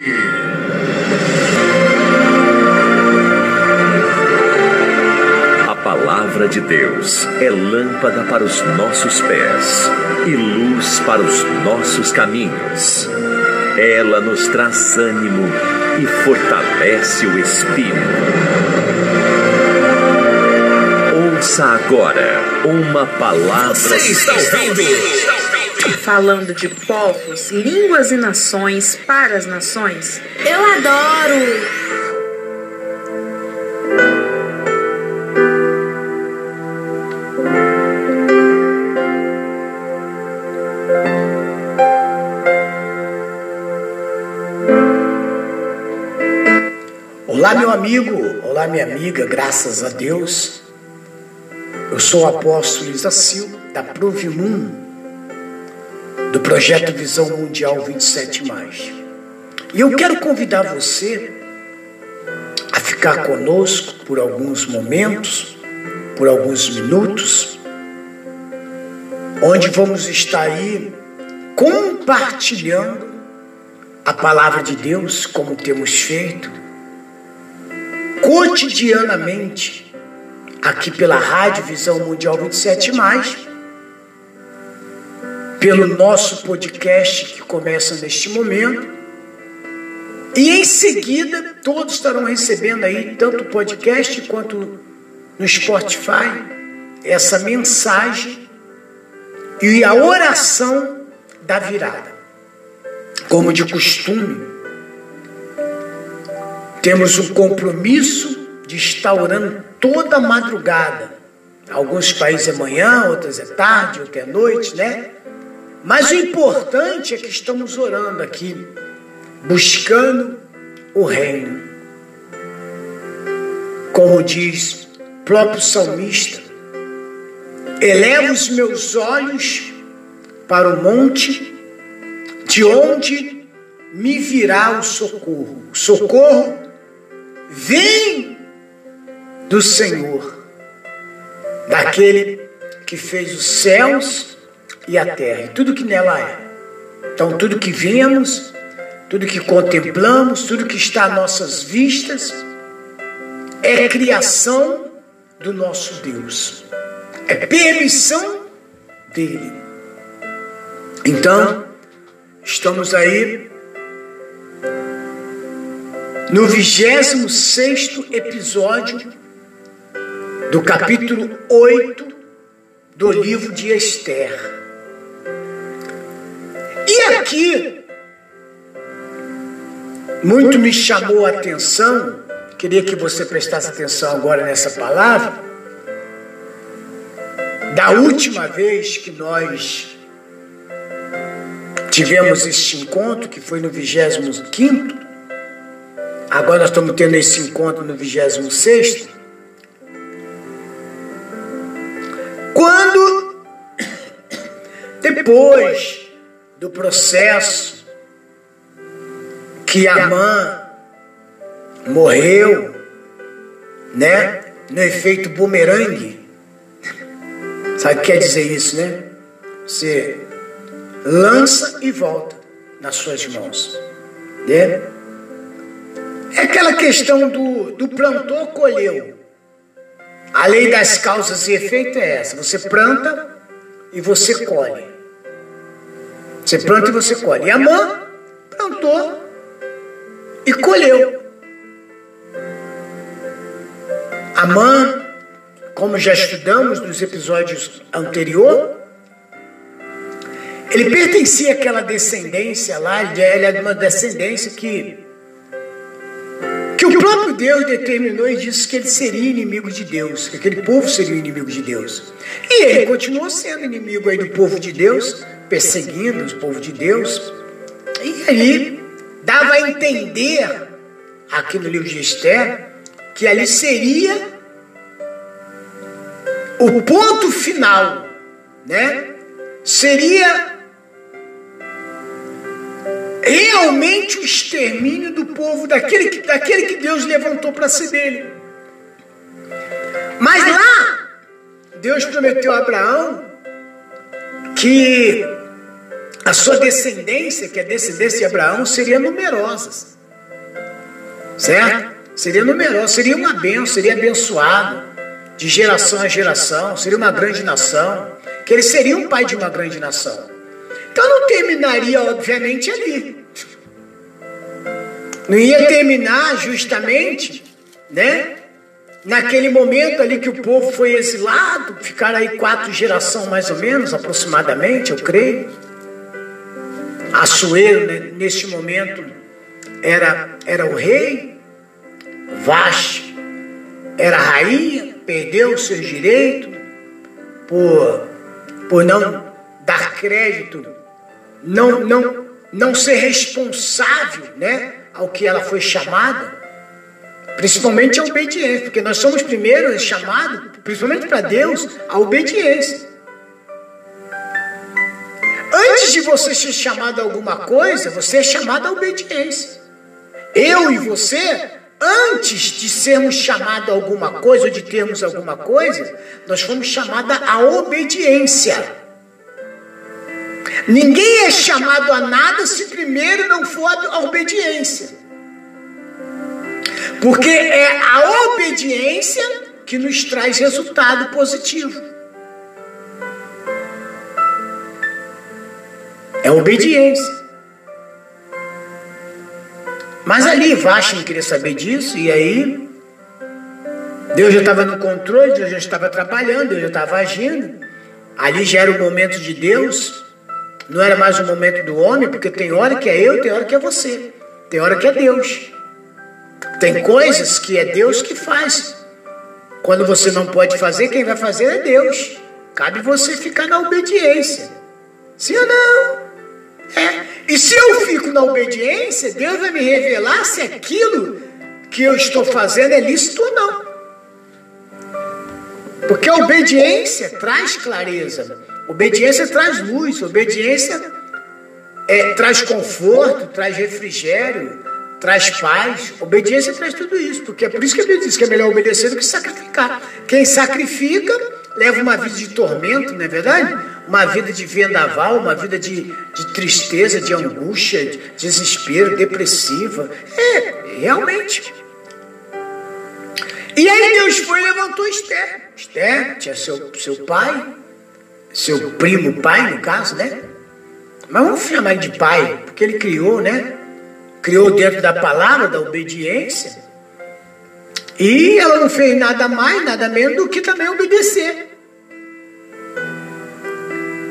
A palavra de Deus é lâmpada para os nossos pés e luz para os nossos caminhos. Ela nos traz ânimo e fortalece o espírito. Ouça agora uma palavra. Você está ouvindo? Falando de povos, línguas e nações para as nações. Eu adoro! Olá, meu amigo, olá, minha amiga, graças a Deus. Eu sou o apóstolo Isacil, da Provimum, do projeto Visão Mundial 27. E eu quero convidar você a ficar conosco por alguns momentos, por alguns minutos, onde vamos estar aí compartilhando a palavra de Deus, como temos feito cotidianamente aqui pela Rádio Visão Mundial 27 pelo nosso podcast que começa neste momento. E em seguida, todos estarão recebendo aí, tanto o podcast quanto no Spotify, essa mensagem e a oração da virada. Como de costume, temos um compromisso de estar orando toda madrugada. Alguns países é manhã, outros é tarde, outros é noite, né? Mas o importante é que estamos orando aqui, buscando o reino. Como diz o próprio salmista, eleva os meus olhos para o monte, de onde me virá o socorro. O socorro vem do Senhor, daquele que fez os céus e a terra e tudo que nela é. Então, tudo que vemos, tudo que contemplamos, tudo que está a nossas vistas, é criação do nosso Deus, é permissão dele. Então, estamos aí no 26 episódio do capítulo 8 do livro de Esther. Aqui, muito me chamou a atenção, queria que você prestasse atenção agora nessa palavra, da última vez que nós tivemos este encontro, que foi no 25 Agora nós estamos tendo esse encontro no 26. Quando, depois do processo que a mãe morreu, né? No efeito bumerangue. Sabe o que quer dizer isso, né? Você lança e volta nas suas mãos. Né? É aquela questão do, do plantou, colheu. A lei das causas e efeito é essa: você planta e você colhe. Você planta e você colhe. E a mãe plantou e colheu. A mãe, como já estudamos nos episódios anteriores, ele pertencia àquela descendência lá, ele é uma descendência que o próprio Deus determinou e disse que ele seria inimigo de Deus, que aquele povo seria inimigo de Deus. E ele continuou sendo inimigo aí do povo de Deus, perseguindo o povo de Deus. E aí dava a entender aqui no livro de Esther que ali seria o ponto final, né? Seria realmente o extermínio do povo, daquele que, daquele que Deus levantou para ser dele. Mas lá, Deus prometeu a Abraão que a sua descendência, que é a descendência de Abraão, seria numerosa. Certo? Seria numerosa, seria uma bênção, seria abençoado de geração a geração, seria uma grande nação, que ele seria um pai de uma grande nação. Então não terminaria, obviamente, ali. Não ia terminar justamente, né? Naquele momento ali que o povo foi exilado, ficaram aí quatro gerações mais ou menos, aproximadamente, eu creio. Assuero, né, neste momento, era, era o rei, Vaste era rainha, perdeu seus direitos por, por não dar crédito, não, não, não ser responsável né, ao que ela foi chamada. Principalmente a obediência, porque nós somos primeiro chamados, principalmente para Deus, a obediência. Antes de você ser chamado a alguma coisa, você é chamado à obediência. Eu e você, antes de sermos chamados a alguma coisa, ou de termos alguma coisa, nós fomos chamados à obediência. Ninguém é chamado a nada se primeiro não for a obediência. Porque é a obediência que nos traz resultado positivo. É obediência. Mas ali Vashti queria saber disso, e aí Deus já estava no controle, Deus já estava trabalhando, Deus já estava agindo. Ali já era o momento de Deus, não era mais o momento do homem, porque tem hora que é eu, tem hora que é você, tem hora que é Deus. Tem coisas que é Deus que faz. Quando você não pode fazer, quem vai fazer é Deus. Cabe você ficar na obediência. Sim ou não? É. E se eu fico na obediência, Deus vai me revelar se aquilo que eu estou fazendo é lícito ou não. Porque a obediência traz clareza, obediência traz luz, obediência é, traz conforto, traz refrigério, traz paz. Obediência traz tudo isso, porque é por isso que a Bíblia diz que é melhor obedecer do que sacrificar. Quem sacrifica leva uma vida de tormento, não é verdade? Uma vida de vendaval, uma vida de, de tristeza, de angústia, de desespero, depressiva. É, realmente. E aí Deus foi e levantou Esther. Esther tinha seu, seu pai, seu primo pai, no caso, né? Mas vamos chamar ele de pai, porque ele criou, né? Criou dentro da palavra, da obediência. E ela não fez nada mais, nada menos do que também obedecer.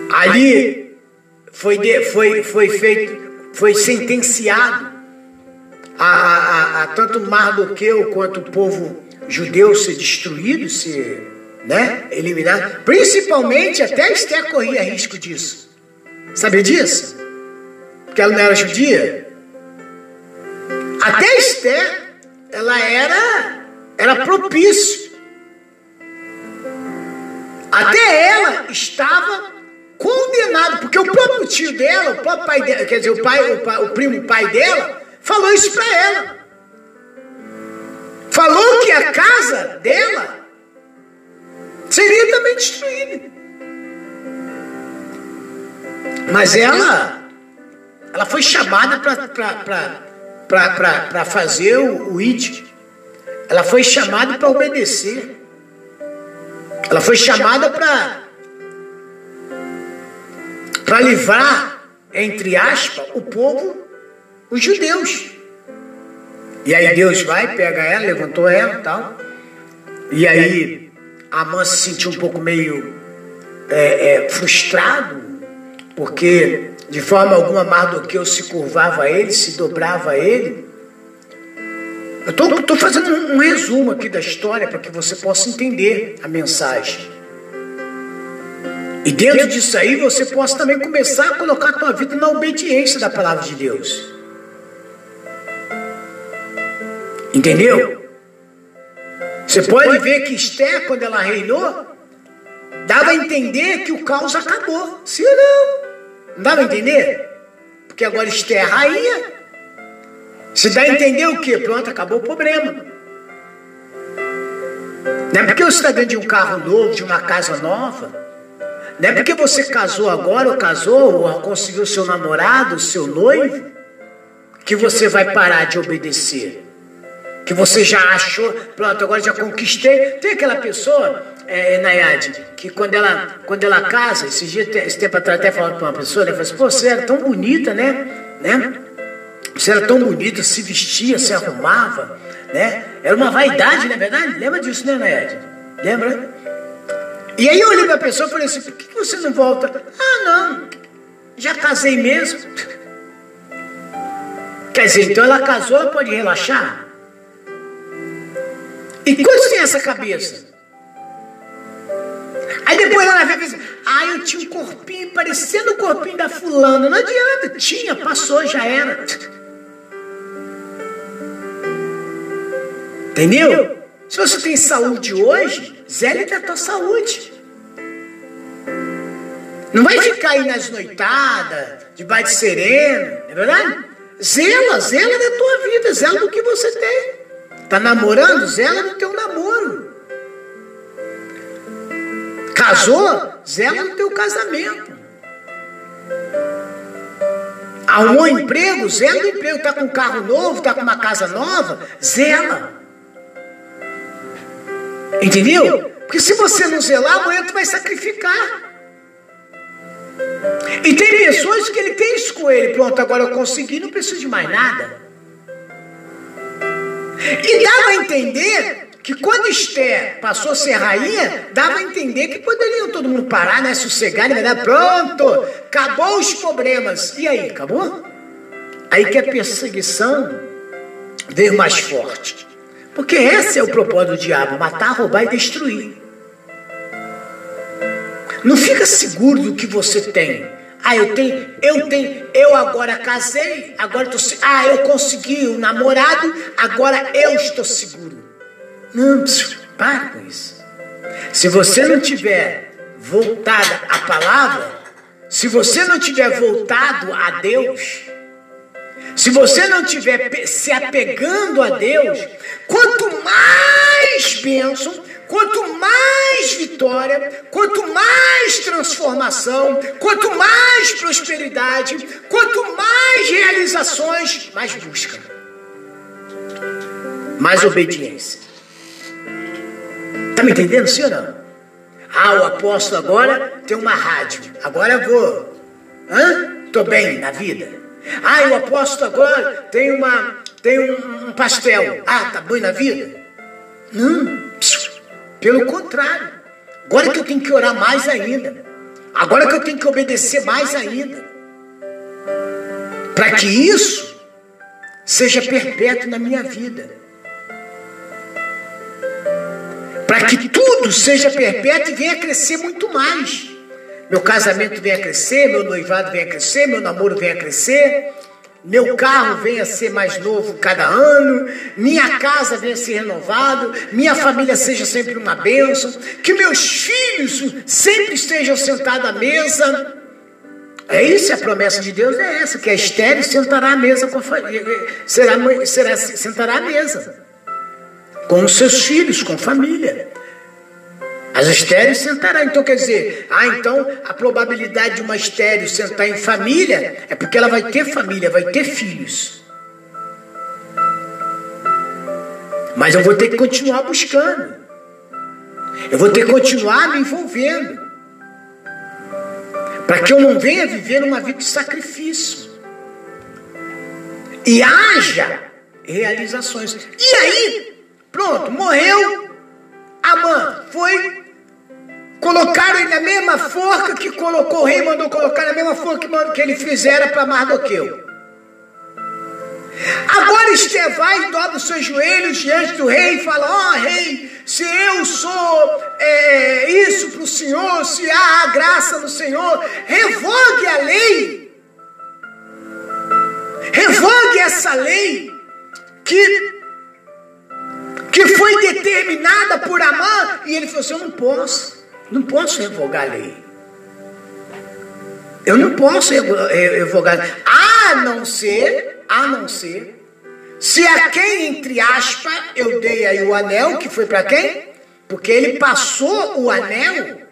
Ali foi, de, foi, foi feito, foi sentenciado a, a, a tanto Mardoqueu quanto o povo judeu ser destruído, ser né, eliminado. Principalmente até Esther corria risco disso. Sabia disso? Porque ela não era judia. Até Esther, ela era era propício. Até ela estava condenada, porque o próprio tio dela, o próprio pai dela, quer dizer, o pai, o, pai, o primo pai dela, falou isso para ela. Falou que a casa dela seria também destruída. Mas ela, ela foi chamada para fazer o, o ID. Ela foi chamada para obedecer. Ela foi chamada para para livrar, entre aspas, o povo, os judeus. E aí Deus vai, pega ela, levantou ela e tal. E aí a mãe se sentiu um pouco meio é, é, frustrado, porque de forma alguma Mardoqueu se curvava a ele, se dobrava a ele. Eu estou fazendo um, um resumo aqui da história para que você possa entender a mensagem. E dentro disso aí você possa também começar a colocar a tua vida na obediência da palavra de Deus. Entendeu? Você pode ver que Esther, quando ela reinou, dava a entender que o caos acabou. Sim ou não? Não dava a entender? Porque agora Esther é rainha. Se dá a entender o quê? Pronto, acabou o problema. Não é porque você está dentro de um carro novo, de uma casa nova. Não é porque você casou agora, ou casou, ou conseguiu seu namorado, seu noivo, que você vai parar de obedecer. Que você já achou, pronto, agora já conquistei. Tem aquela pessoa, é, Nayade, que quando ela, quando ela casa, esse, dia, esse tempo atrás até falando para uma pessoa, ela falou assim, pô, você era tão bonita, né? né? Você era tão bonita, se vestia, se arrumava, né? Era uma vaidade, não é verdade? Lembra disso, né, Nayade? Lembra? E aí eu olhei para a pessoa e falei assim, por que você não volta? Ah, não, já casei mesmo. Quer dizer, então ela casou, pode relaxar? E quantos tem essa cabeça? Aí depois ela vai pensar, ah, eu tinha um corpinho parecendo o corpinho da fulana. Não adianta, tinha, passou, já era. Entendeu? Se você tem saúde hoje, zele da tua saúde. Não vai ficar aí nas noitadas, debaixo de sereno, é verdade? Zela, zela da tua vida, zela do que você tem. Tá namorando? Zela do teu namoro. Casou? Zela do teu casamento. Arrumou emprego? Zela do emprego. Tá com um carro novo? Tá com uma casa nova? Zela. Entendeu? Porque se você não zelar, amanhã tu vai sacrificar. E tem pessoas que ele tem isso com ele. Pronto, agora eu consegui, não preciso de mais nada. E dava a entender que quando Esther passou a ser rainha, dava a entender que poderiam todo mundo parar, né? Sossegar, né? Pronto, acabou os problemas. E aí, acabou? Aí que a perseguição veio mais forte. Porque esse é o propósito do diabo: matar, roubar e destruir. Não fica seguro do que você tem. Ah, eu tenho, eu tenho, eu agora casei, agora estou, ah, eu consegui um namorado, agora eu estou seguro. Não, para com isso. Se você não tiver voltado à palavra, se você não tiver voltado a Deus, se você não tiver se apegando a Deus, quanto mais bênção, Quanto mais vitória, quanto mais transformação, quanto mais prosperidade, quanto mais realizações, mais busca, mais obediência. Está me entendendo, sim ou não? Ah, o apóstolo agora tem uma rádio. Agora eu vou. Hã? Tô bem na vida. Ah, o apóstolo agora tem uma tem um, um pastel. Ah, tá bem na vida? Não. Pelo contrário, agora que eu tenho que orar mais ainda, agora que eu tenho que obedecer mais ainda, para que isso seja perpétuo na minha vida, para que tudo seja perpétuo e venha crescer muito mais. Meu casamento venha crescer, meu noivado venha crescer, meu namoro venha crescer, meu carro venha a ser mais novo cada ano, minha casa venha a ser renovada, minha família seja sempre uma bênção, que meus filhos sempre estejam sentados à mesa. É isso, a promessa de Deus é essa, que a estéreo sentará à mesa com a família, será, será, sentará à mesa com os seus filhos, com a família. As estéreis sentará. Então quer dizer, ah, então a probabilidade de uma estéreo sentar em família é porque ela vai ter família, vai ter filhos. Mas eu vou ter que continuar buscando. Eu vou ter que continuar me envolvendo. Para que eu não venha viver uma vida de sacrifício. E haja realizações. E aí, pronto, morreu. Amã foi Colocaram na mesma forca que colocou, o rei mandou colocar na mesma forca que ele fizera para Mardoqueu. Agora Esther vai, dobra os seus joelhos diante do rei e fala: Ó oh, rei, se eu sou é, isso para o Senhor, se há graça no Senhor, revogue a lei. Revogue essa lei que, que foi determinada por Amã. E ele falou assim: Eu não posso. Não posso revogar a lei. Eu não posso revogar. A não ser, a não ser, se a quem, entre aspas, eu dei aí o anel, que foi para quem? Porque ele passou o anel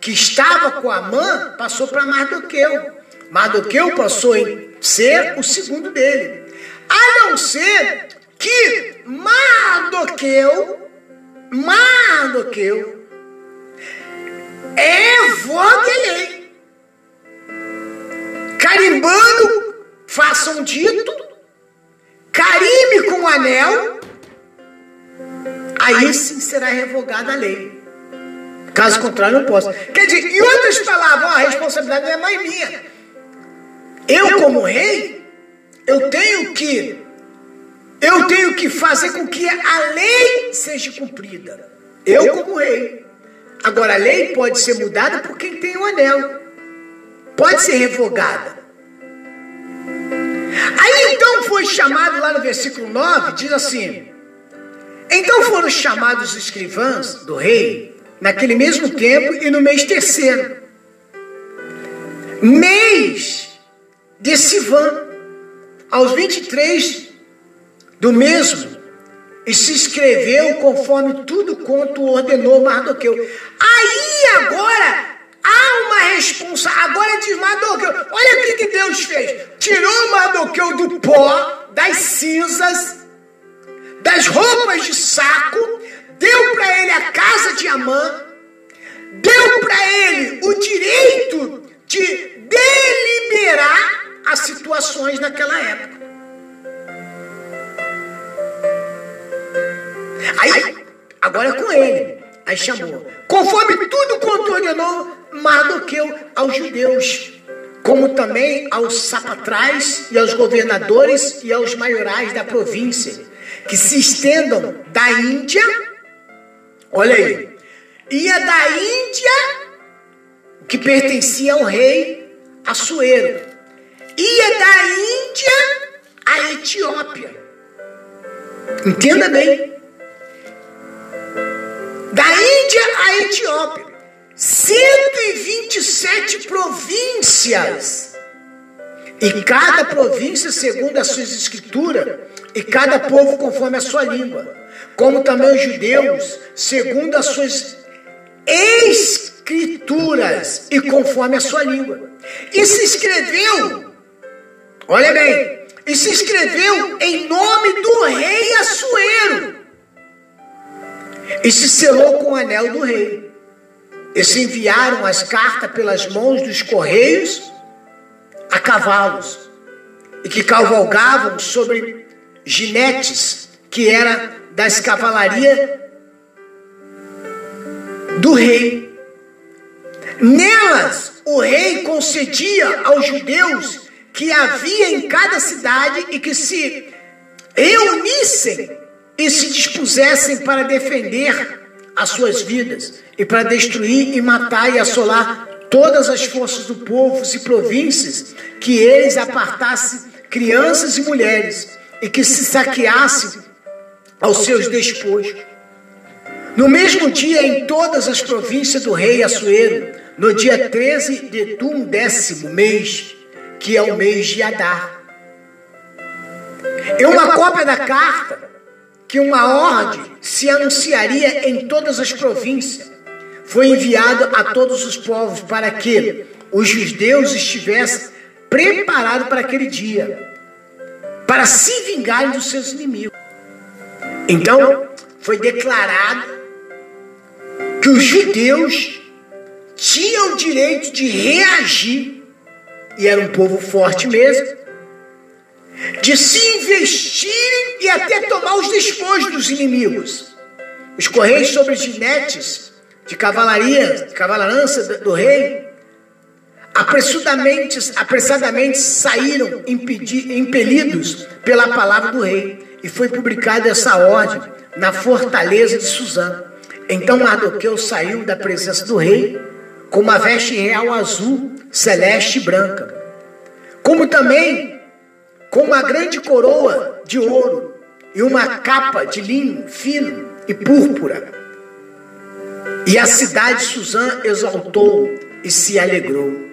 que estava com Amã passou para Mardoqueu. Mardoqueu passou em ser o segundo dele. A não ser que Mardoqueu, Mardoqueu, lei. Carimbando, faça um dito, carimbe com o anel, aí sim será revogada a lei. Caso contrário, não posso. Quer dizer, em outras palavras, a responsabilidade não é mais minha. Eu, como rei, eu tenho que eu tenho que fazer com que a lei seja cumprida. Eu, como rei. Agora, a lei pode ser mudada por quem tem o anel. Pode ser revogada. Aí então foi chamado lá no versículo 9, diz assim: Então foram chamados os escrivãs do rei, naquele mesmo tempo e no mês terceiro, mês de Sivan, aos 23 do mesmo, e se escreveu conforme tudo quanto ordenou Mardoqueu. Aí agora há uma responsa. Agora diz Mardoqueu: olha o que, que Deus fez. Tirou Mardoqueu do pó, das cinzas, das roupas de saco, deu para ele a casa de Amã, deu para ele o direito de deliberar as situações naquela época. Aí, agora é com ele. Aí chamou. Conforme tudo quanto ordenou Mardoqueu aos judeus, como também aos sapatrais e aos governadores e aos maiorais da província, que se estendam da Índia, olha aí, ia da Índia, que pertencia ao rei Assuero, ia da Índia à Etiópia. Entenda bem. Índia à Etiópia. 127 províncias. E cada província segundo as suas escrituras, e cada povo conforme a sua língua. Como também os judeus, segundo as suas escrituras e conforme a sua língua. E se escreveu, olha bem, e se escreveu em nome do rei Assuero e se selou com o anel do rei. E se enviaram as cartas pelas mãos dos correios a cavalos, e que cavalgavam sobre ginetes, que era das cavalarias do rei. Nelas, o rei concedia aos judeus que havia em cada cidade e que se reunissem e se dispusessem para defender as suas vidas e para destruir e matar e assolar todas as forças do povo e províncias, que eles apartassem crianças e mulheres e que se saqueassem aos seus despojos. No mesmo dia, em todas as províncias do rei Assuero, no dia 13 de um décimo mês, que é o mês de Adar. E uma cópia da carta que uma ordem se anunciaria em todas as províncias, foi enviado a todos os povos para que os judeus estivessem preparados para aquele dia, para se vingarem dos seus inimigos. Então, foi declarado que os judeus tinham o direito de reagir, e era um povo forte mesmo, de se investirem e até tomar os despojos dos inimigos. Os correios sobre ginetes de cavalaria, de cavalança do rei, apressadamente, apressadamente saíram impedi, impelidos pela palavra do rei. E foi publicada essa ordem na fortaleza de Suzã. Então Mardoqueu saiu da presença do rei com uma veste real azul, celeste e branca. Como também com uma grande coroa de ouro e uma capa de linho fino e púrpura. E a cidade de Suzã exaltou e se alegrou.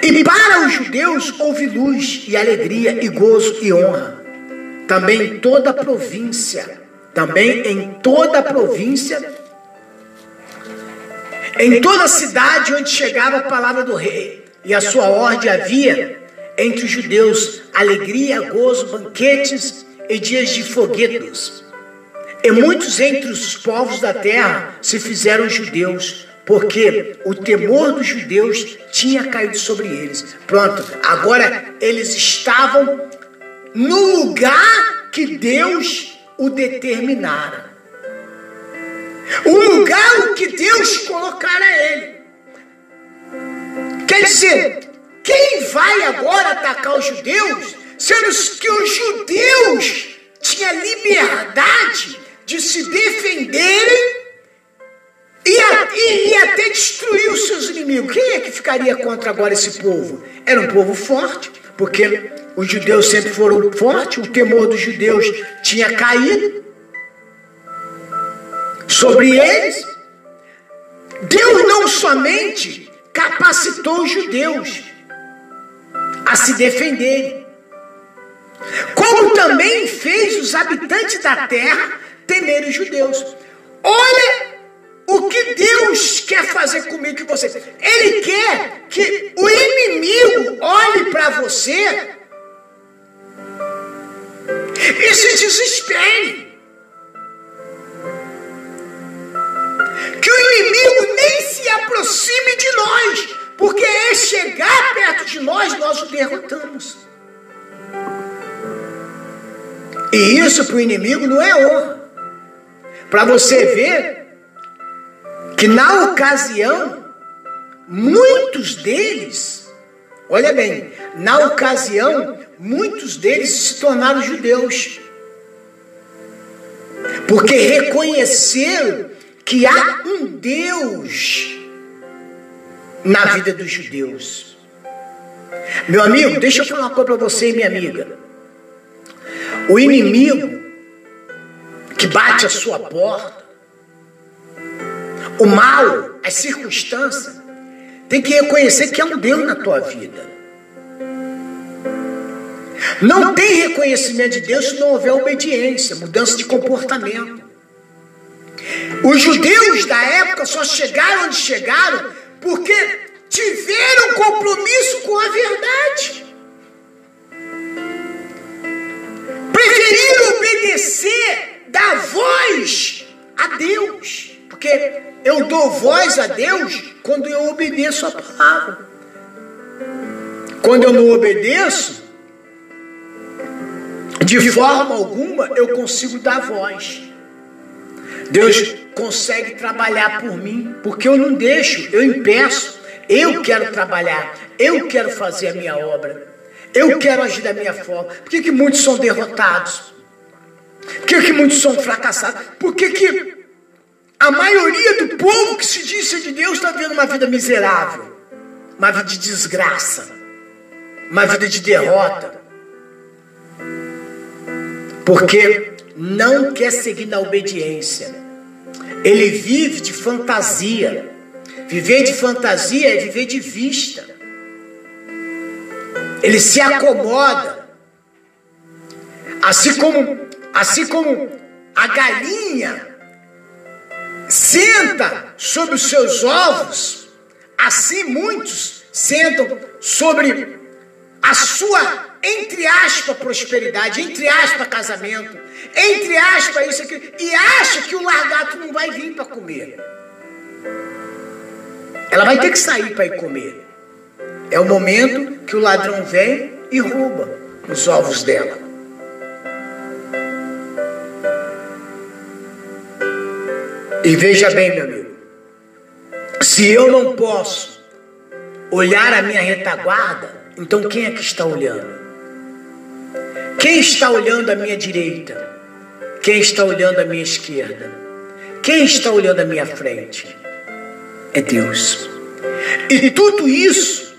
E para os judeus houve luz e alegria e gozo e honra. Também em toda a província, também em toda a província, Em toda a cidade onde chegava a palavra do rei e a sua ordem havia entre os judeus alegria, gozo, banquetes e dias de foguetos. E muitos entre os povos da terra se fizeram judeus, porque o temor dos judeus tinha caído sobre eles. Pronto, agora eles estavam no lugar que Deus o determinara. O lugar que Deus colocara ele. Quer dizer, quem vai agora atacar os judeus, sendo que os judeus tinham liberdade de se defenderem e, e, até destruir os seus inimigos. Quem é que ficaria contra agora esse povo? Era um povo forte, porque os judeus sempre foram fortes, o temor dos judeus tinha caído sobre eles. Deus não somente capacitou os judeus a se defenderem, como também fez os habitantes da terra temerem os judeus. Olha o que Deus quer fazer comigo e você. Ele quer que o inimigo olhe para você e se desespere. Que o inimigo nem se aproxime de nós, porque é chegar perto de nós, nós o derrotamos. E isso para o inimigo não é honra. Para você ver que na ocasião, muitos deles, olha bem, na ocasião, muitos deles se tornaram judeus. Porque reconheceram que há um Deus na vida dos judeus. Meu amigo, deixa eu falar uma coisa para você minha amiga. O inimigo que bate a sua porta, o mal, as circunstâncias, tem que reconhecer que é um Deus na tua vida. Não tem reconhecimento de Deus se não houver obediência, mudança de comportamento. Os judeus da época só chegaram onde chegaram porque tiveram compromisso com a verdade. Preferiram obedecer, dar voz a Deus. Porque eu dou voz a Deus quando eu obedeço a palavra. Quando eu não obedeço, de forma alguma eu consigo dar voz. Deus consegue trabalhar por mim, porque eu não deixo, eu impeço. Eu quero trabalhar, eu quero fazer a minha obra, eu quero agir da minha forma. Por que, que muitos são derrotados? Por que, que muitos são fracassados? Por que, que a maioria do povo que se diz ser de Deus está vivendo uma vida miserável, uma vida de desgraça, uma vida de derrota? Porque não quer seguir na obediência. Ele vive de fantasia. Viver de fantasia é viver de vista. Ele se acomoda. Assim como, assim como a galinha senta sobre os seus ovos, assim muitos sentam sobre a sua, entre aspas, prosperidade, entre aspas, casamento, entre aspas, isso aqui, e acha que o largato não vai vir para comer. Ela vai ter que sair para ir comer. É o momento que o ladrão vem e rouba os ovos dela. E veja bem, meu amigo, se eu não posso olhar a minha retaguarda, então quem é que está olhando? Quem está olhando à minha direita? Quem está olhando à minha esquerda? Quem está olhando à minha frente? É Deus. E tudo isso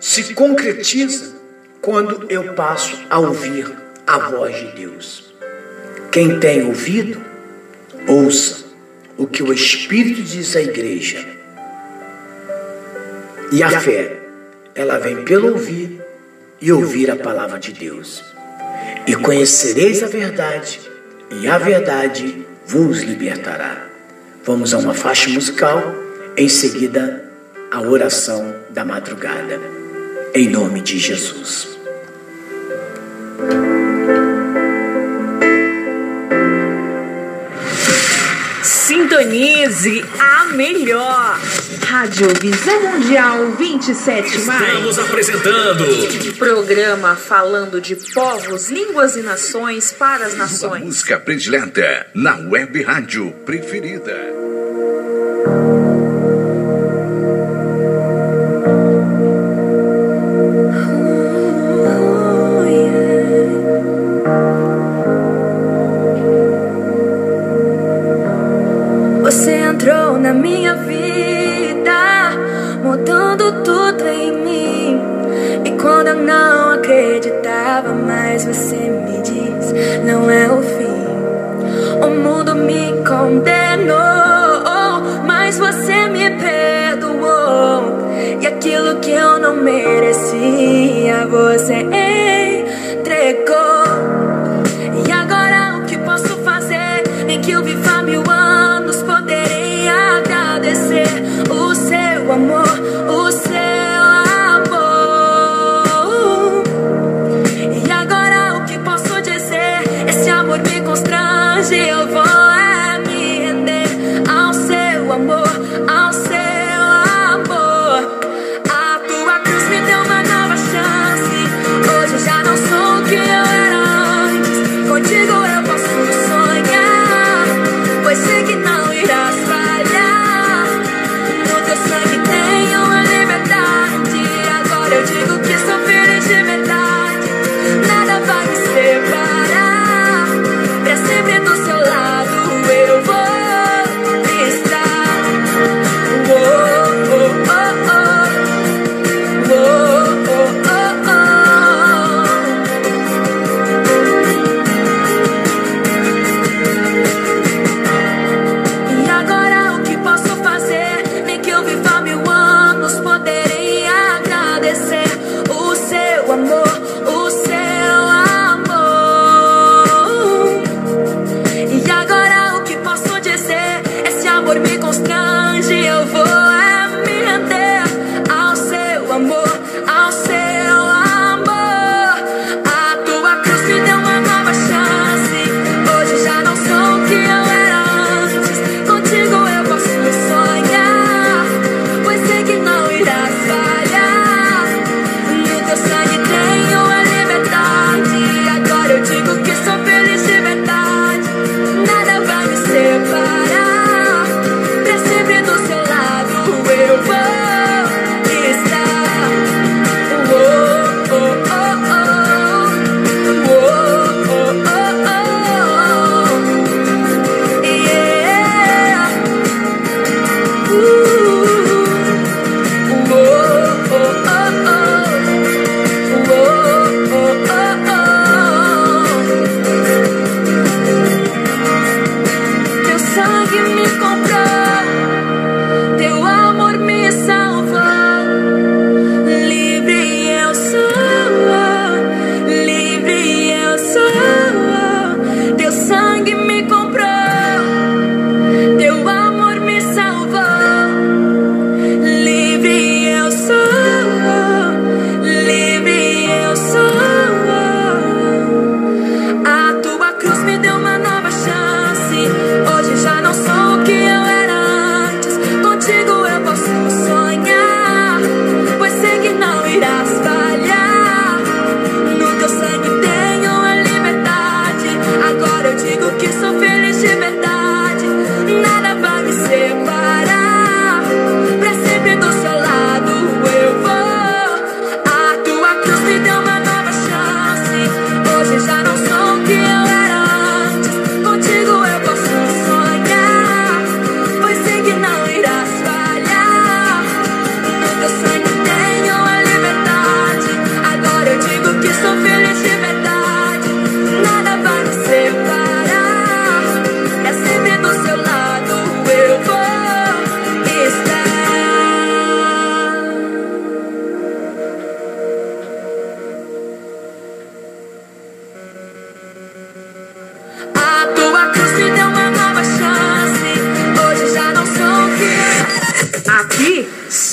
se concretiza quando eu passo a ouvir a voz de Deus. Quem tem ouvido, ouça o que o Espírito diz à igreja. E a fé, ela vem pelo ouvir e ouvir a palavra de Deus. E conhecereis a verdade, e a verdade vos libertará. Vamos a uma faixa musical, em seguida, a oração da madrugada. Em nome de Jesus. Sintonize a melhor. Rádio Visão Mundial 27 de maio. Estamos apresentando. Programa falando de povos, línguas e nações para as nações. Sua música predileta na web rádio preferida. Você entrou na minha vida, mudando tudo em mim. E quando eu não acreditava mais, você me diz: Não é o fim. O mundo me condenou, mas você me perdoou. E aquilo que eu não merecia, você é. hoje eu vou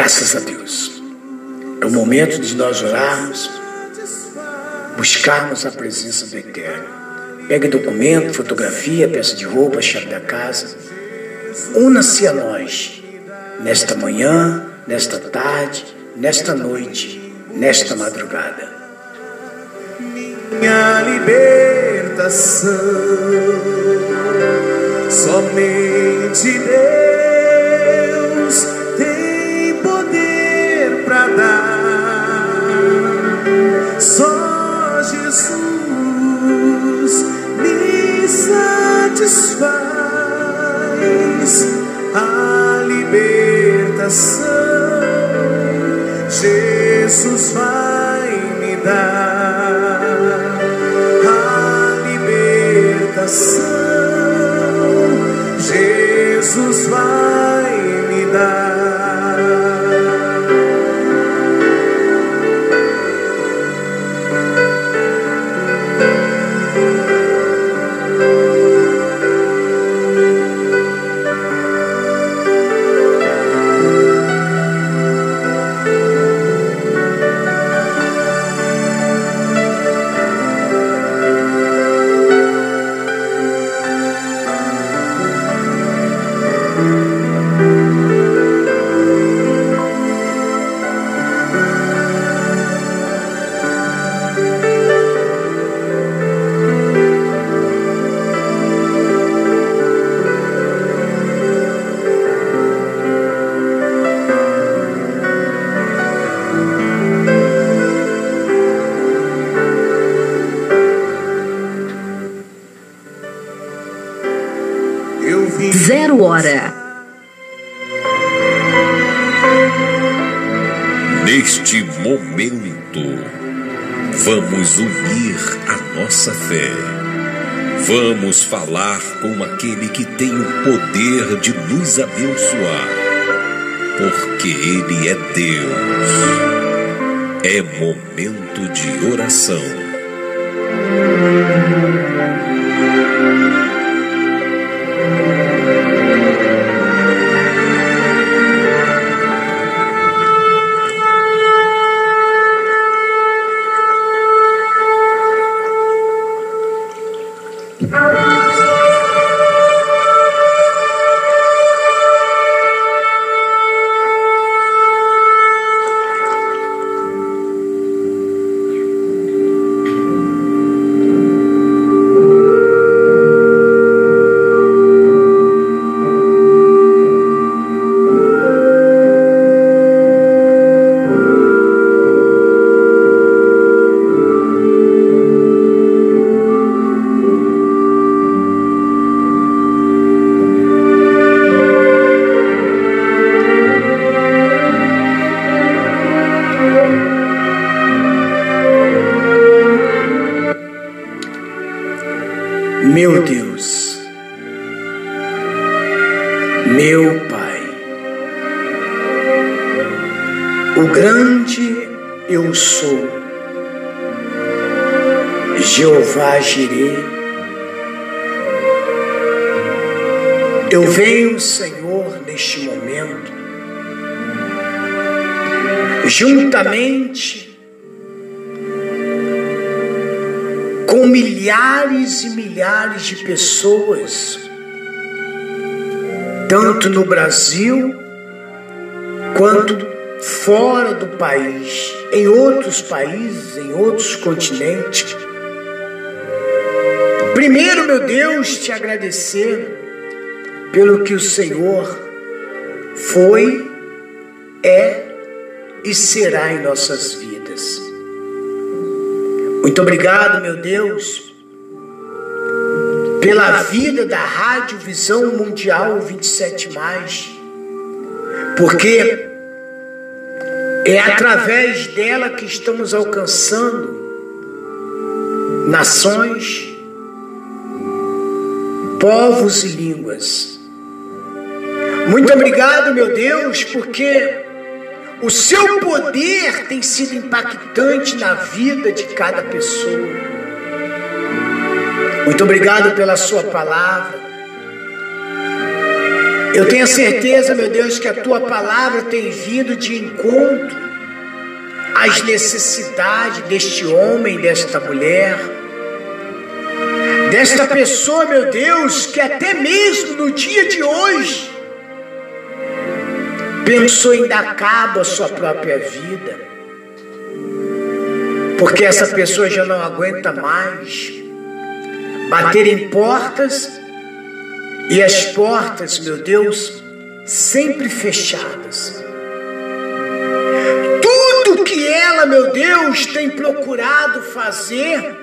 Graças a Deus. É o momento de nós orarmos, buscarmos a presença do Eterno. Pegue documento, fotografia, peça de roupa, chave da casa. Una-se a nós nesta manhã, nesta tarde, nesta noite, nesta madrugada. minha libertação. Somente Deus a libertação. Jesus vai me dar a libertação. Nos abençoar, porque Ele é Deus. É momento de oração. Eu venho, Senhor, neste momento, juntamente com milhares e milhares de pessoas, tanto no Brasil quanto fora do país, em outros países, em outros continentes. Primeiro, meu Deus, te agradecer pelo que o Senhor foi, é e será em nossas vidas. Muito obrigado, meu Deus, pela vida da Rádio Visão Mundial 27, porque é através dela que estamos alcançando nações, povos e línguas. Muito obrigado, meu Deus, porque o seu poder tem sido impactante na vida de cada pessoa. Muito obrigado pela sua palavra. Eu tenho a certeza, meu Deus, que a tua palavra tem vindo de encontro às necessidades deste homem, desta mulher, desta pessoa, meu Deus, que até mesmo no dia de hoje pensou dar cabo à sua própria vida, porque essa pessoa já não aguenta mais bater em portas e as portas, meu Deus, sempre fechadas. Tudo que ela, meu Deus, tem procurado fazer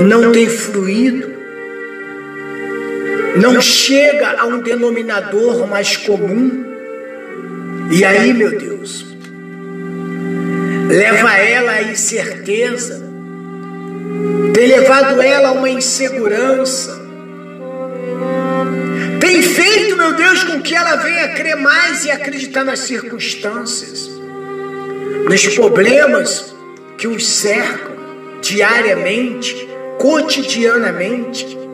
não tem fluído não chega a um denominador mais comum. E aí, meu Deus, leva ela à incerteza, tem levado ela a uma insegurança, tem feito, meu Deus, com que ela venha crer mais e acreditar nas circunstâncias, nos problemas que os cercam diariamente, cotidianamente.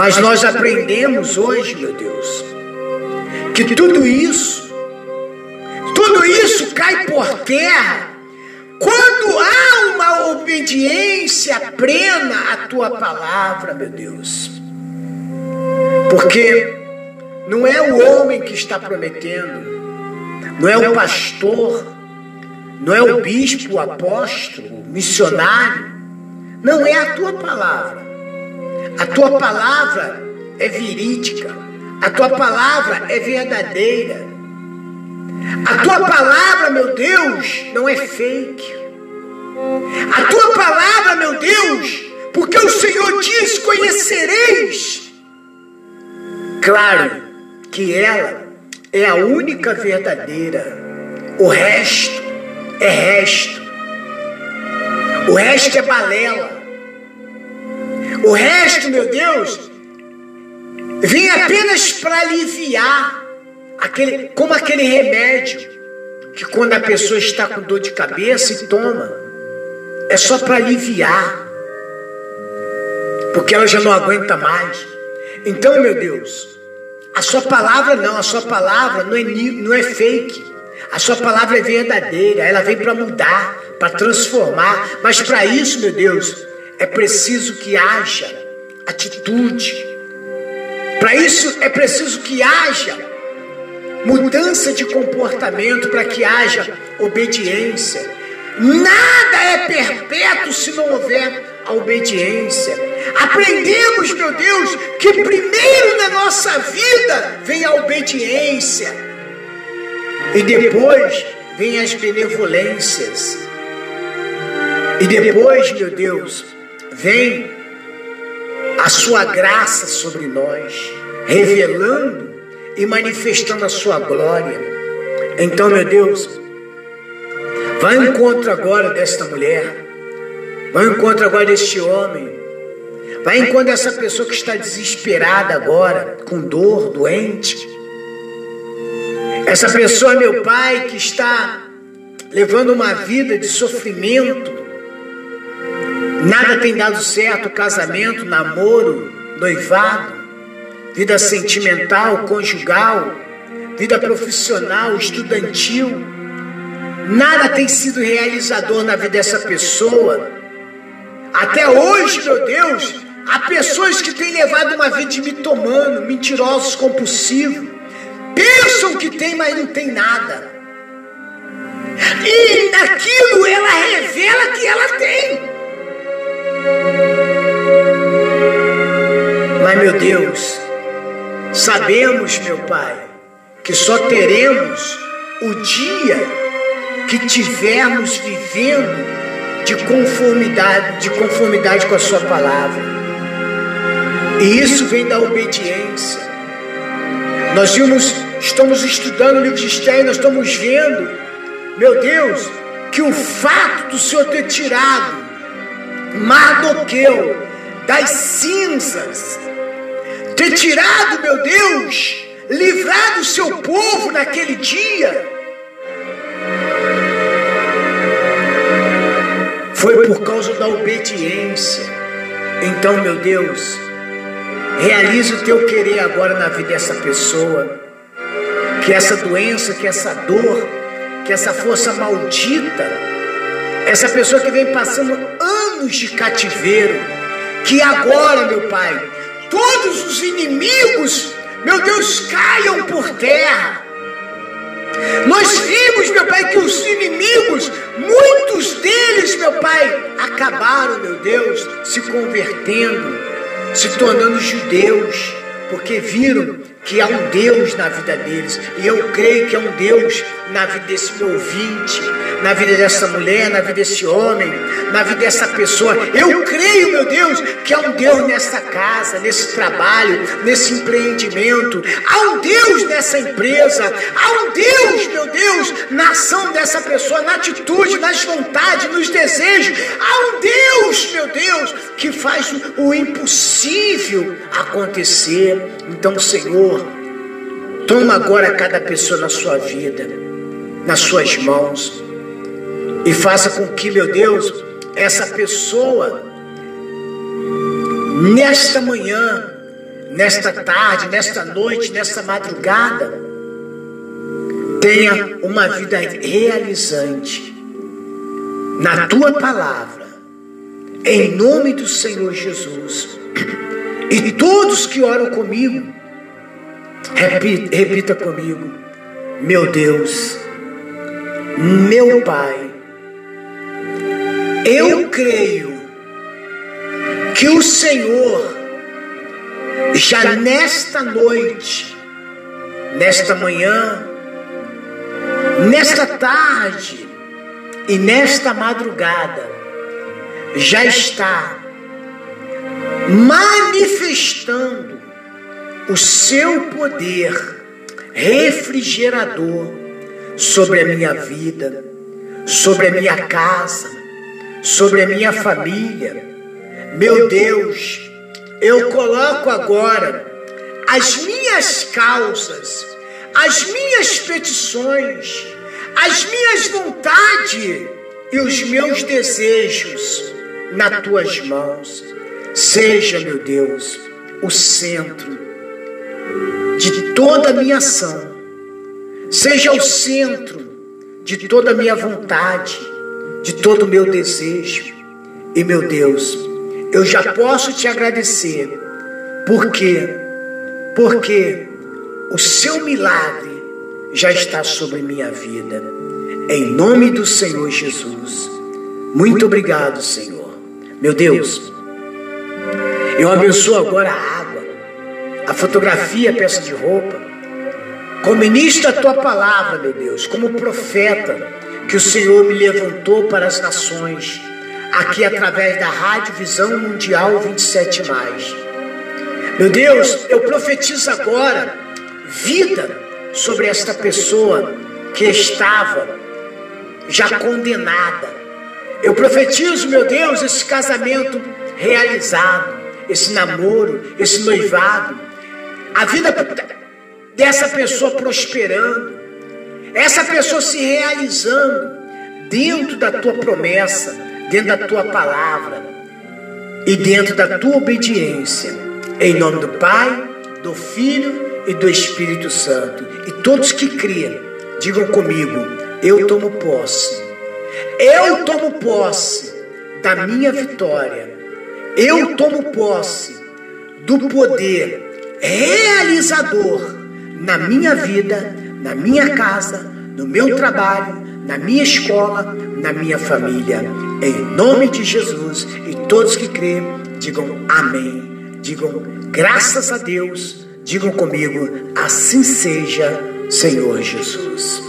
Mas nós aprendemos hoje, meu Deus, que tudo isso, tudo isso cai por terra quando há uma obediência plena à tua palavra, meu Deus. Porque não é o homem que está prometendo, não é o pastor, não é o bispo, o apóstolo, o missionário, não é a tua palavra. A tua palavra é verídica. A tua palavra é verdadeira. A tua palavra, meu Deus, não é fake. A tua palavra, meu Deus, porque o Senhor diz: conhecereis. Claro que ela é a única verdadeira. O resto é resto. O resto é balela. O resto, meu Deus, vem apenas para aliviar, aquele, como aquele remédio que quando a pessoa está com dor de cabeça e toma, é só para aliviar, porque ela já não aguenta mais. Então, meu Deus, a sua palavra não, a sua palavra não é, não é fake. A sua palavra é verdadeira, ela vem para mudar, para transformar. Mas para isso, meu Deus, é preciso que haja atitude. Para isso é preciso que haja mudança de comportamento, para que haja obediência. Nada é perpétuo se não houver a obediência. Aprendemos, meu Deus, que primeiro na nossa vida vem a obediência e depois vem as benevolências. E depois, meu Deus, vem a sua graça sobre nós, revelando e manifestando a sua glória. Então, meu Deus, vai ao encontro agora desta mulher, vai ao encontro agora deste homem, vai ao encontro dessa pessoa que está desesperada agora, com dor, doente. Essa pessoa, meu Pai, que está levando uma vida de sofrimento, Nada tem dado certo, casamento, namoro, noivado, vida sentimental, conjugal, vida profissional, estudantil. Nada tem sido realizador na vida dessa pessoa. Até hoje, meu Deus, há pessoas que têm levado uma vida de mitomano, mentirosos, compulsivos. Pensam que tem, mas não tem nada. E naquilo ela revela que ela tem. Mas, meu Deus, sabemos, meu Pai, que só teremos o dia que tivermos vivendo de conformidade, de conformidade com a sua palavra. E isso vem da obediência. Nós vimos, estamos estudando o livro de Esther, nós estamos vendo, meu Deus, que o fato do Senhor ter tirado Mardoqueu das cinzas, ter tirado, meu Deus, livrado o seu povo naquele dia, foi por causa da obediência. Então, meu Deus, realize o teu querer agora na vida dessa pessoa. Que essa doença, que essa dor, que essa força maldita, essa pessoa que vem passando anos de cativeiro, que agora, meu Pai, todos os inimigos, meu Deus, caiam por terra. Nós vimos, meu Pai, que os inimigos, muitos deles, meu Pai, acabaram, meu Deus, se convertendo, se tornando judeus, porque viram que há um Deus na vida deles. E eu creio que há um Deus na vida desse meu ouvinte, na vida dessa mulher, na vida desse homem, na vida dessa pessoa. Eu creio, meu Deus, que há um Deus nessa casa, nesse trabalho, nesse empreendimento. Há um Deus nessa empresa. Há um Deus, meu Deus, na ação dessa pessoa, na atitude, nas vontades, nos desejos. Há um Deus, meu Deus, que faz o impossível acontecer. Então, Senhor, toma agora cada pessoa na sua vida, nas suas mãos, e faça com que, meu Deus, essa pessoa, nesta manhã, nesta tarde, nesta noite, nesta madrugada, tenha uma vida realizante na tua palavra, em nome do Senhor Jesus. E todos que oram comigo, repita, repita comigo: Meu Deus, meu Pai, eu creio que o Senhor, já nesta noite, nesta manhã, nesta tarde e nesta madrugada, já está manifestando o seu poder refrigerador sobre a minha vida, sobre a minha casa, sobre a minha família. Meu Deus, eu coloco agora as minhas causas, as minhas petições, as minhas vontades e os meus desejos nas tuas mãos. Seja, meu Deus, o centro de toda a minha ação. Seja o centro de toda a minha vontade, de todo o meu desejo. E, meu Deus, eu já posso te agradecer, porque porque o seu milagre já está sobre minha vida. Em nome do Senhor Jesus. Muito obrigado, Senhor. Meu Deus, eu abençoo agora a a fotografia, a peça de roupa. Como ministro da tua palavra, meu Deus, como profeta que o Senhor me levantou para as nações, aqui através da Rádio Visão Mundial 27. Meu Deus, eu profetizo agora vida sobre esta pessoa que estava já condenada. Eu profetizo, meu Deus, esse casamento realizado esse namoro, esse noivado, a vida dessa pessoa prosperando, essa pessoa se realizando dentro da tua promessa, dentro da tua palavra e dentro da tua obediência. Em nome do Pai, do Filho e do Espírito Santo. E todos que criam, digam comigo: eu tomo posse. Eu tomo posse da minha vitória eu tomo posse do poder realizador na minha vida, na minha casa, no meu trabalho, na minha escola, na minha família. Em nome de Jesus e todos que creem, digam amém. Digam graças a Deus. Digam comigo, assim seja, Senhor Jesus.